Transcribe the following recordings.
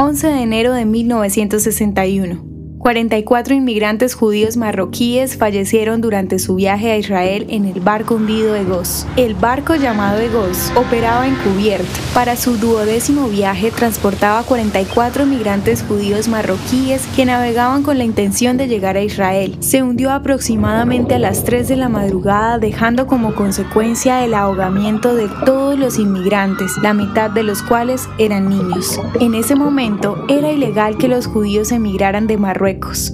11 de enero de 1961. 44 inmigrantes judíos marroquíes fallecieron durante su viaje a Israel en el barco hundido Egos. El barco llamado Egos operaba encubierto. Para su duodécimo viaje transportaba 44 inmigrantes judíos marroquíes que navegaban con la intención de llegar a Israel. Se hundió aproximadamente a las 3 de la madrugada dejando como consecuencia el ahogamiento de todos los inmigrantes, la mitad de los cuales eran niños. En ese momento era ilegal que los judíos emigraran de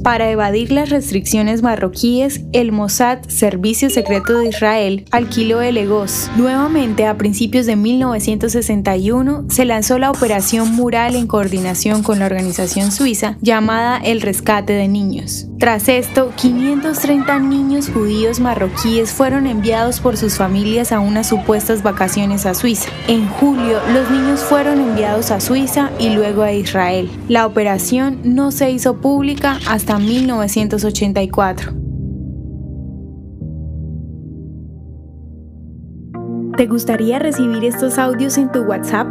Para evadir las restricciones marroquíes, el Mossad, Servicio Secreto de Israel, alquiló el EGOS. Nuevamente, a principios de 1961, se lanzó la Operación Mural en coordinación con la organización suiza llamada El Rescate de Niños. Tras esto, 530 niños judíos marroquíes fueron enviados por sus familias a unas supuestas vacaciones a Suiza. En julio, los niños fueron enviados a Suiza y luego a Israel. La operación no se hizo pública hasta 1984. ¿Te gustaría recibir estos audios en tu WhatsApp?